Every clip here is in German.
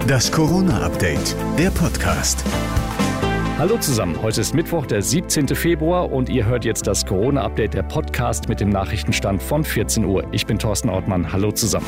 Das Corona-Update, der Podcast. Hallo zusammen, heute ist Mittwoch, der 17. Februar und ihr hört jetzt das Corona-Update, der Podcast mit dem Nachrichtenstand von 14 Uhr. Ich bin Thorsten Ortmann, hallo zusammen.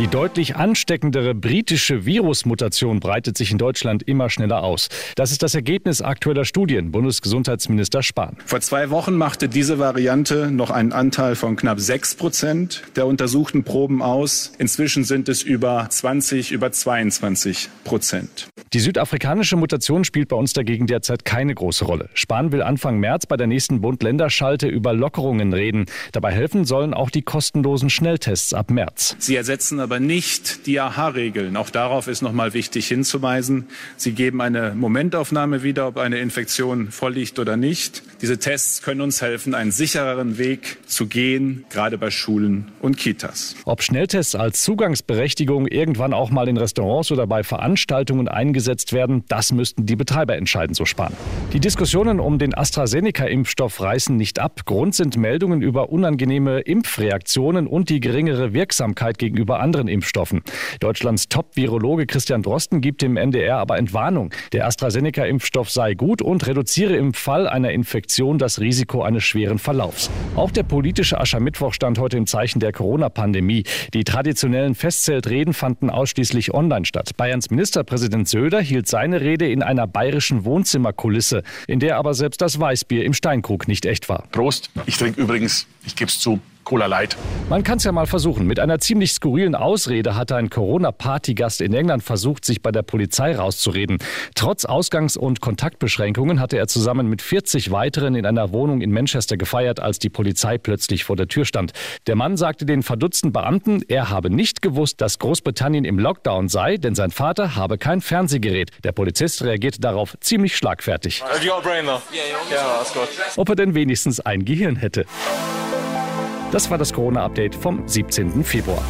Die deutlich ansteckendere britische Virusmutation breitet sich in Deutschland immer schneller aus. Das ist das Ergebnis aktueller Studien, Bundesgesundheitsminister Spahn. Vor zwei Wochen machte diese Variante noch einen Anteil von knapp sechs Prozent der untersuchten Proben aus. Inzwischen sind es über 20, über 22 Prozent. Die südafrikanische Mutation spielt bei uns dagegen derzeit keine große Rolle. Spahn will Anfang März bei der nächsten Bund-Länder-Schalte über Lockerungen reden. Dabei helfen sollen auch die kostenlosen Schnelltests ab März. Sie ersetzen aber nicht die AHA-Regeln. Auch darauf ist noch mal wichtig hinzuweisen. Sie geben eine Momentaufnahme wieder, ob eine Infektion vorliegt oder nicht. Diese Tests können uns helfen, einen sichereren Weg zu gehen, gerade bei Schulen und Kitas. Ob Schnelltests als Zugangsberechtigung irgendwann auch mal in Restaurants oder bei Veranstaltungen eingesetzt werden, das müssten die Betreiber entscheiden, so sparen. Die Diskussionen um den AstraZeneca-Impfstoff reißen nicht ab. Grund sind Meldungen über unangenehme Impfreaktionen und die geringere Wirksamkeit gegenüber anderen Impfstoffen. Deutschlands Top-Virologe Christian Drosten gibt dem NDR aber Entwarnung. Der AstraZeneca-Impfstoff sei gut und reduziere im Fall einer Infektion das Risiko eines schweren Verlaufs. Auch der politische Aschermittwoch stand heute im Zeichen der Corona-Pandemie. Die traditionellen Festzeltreden fanden ausschließlich online statt. Bayerns Ministerpräsident Söder hielt seine Rede in einer bayerischen Wohnzimmerkulisse, in der aber selbst das Weißbier im Steinkrug nicht echt war. Prost. Ich trinke übrigens, ich gebe es zu, Cola Light. Man kann es ja mal versuchen. Mit einer ziemlich skurrilen Ausrede hatte ein Corona-Partygast in England versucht, sich bei der Polizei rauszureden. Trotz Ausgangs- und Kontaktbeschränkungen hatte er zusammen mit 40 weiteren in einer Wohnung in Manchester gefeiert, als die Polizei plötzlich vor der Tür stand. Der Mann sagte den verdutzten Beamten, er habe nicht gewusst, dass Großbritannien im Lockdown sei, denn sein Vater habe kein Fernsehgerät. Der Polizist reagierte darauf ziemlich schlagfertig. Ob er denn wenigstens ein Gehirn hätte. Das war das Corona-Update vom 17. Februar.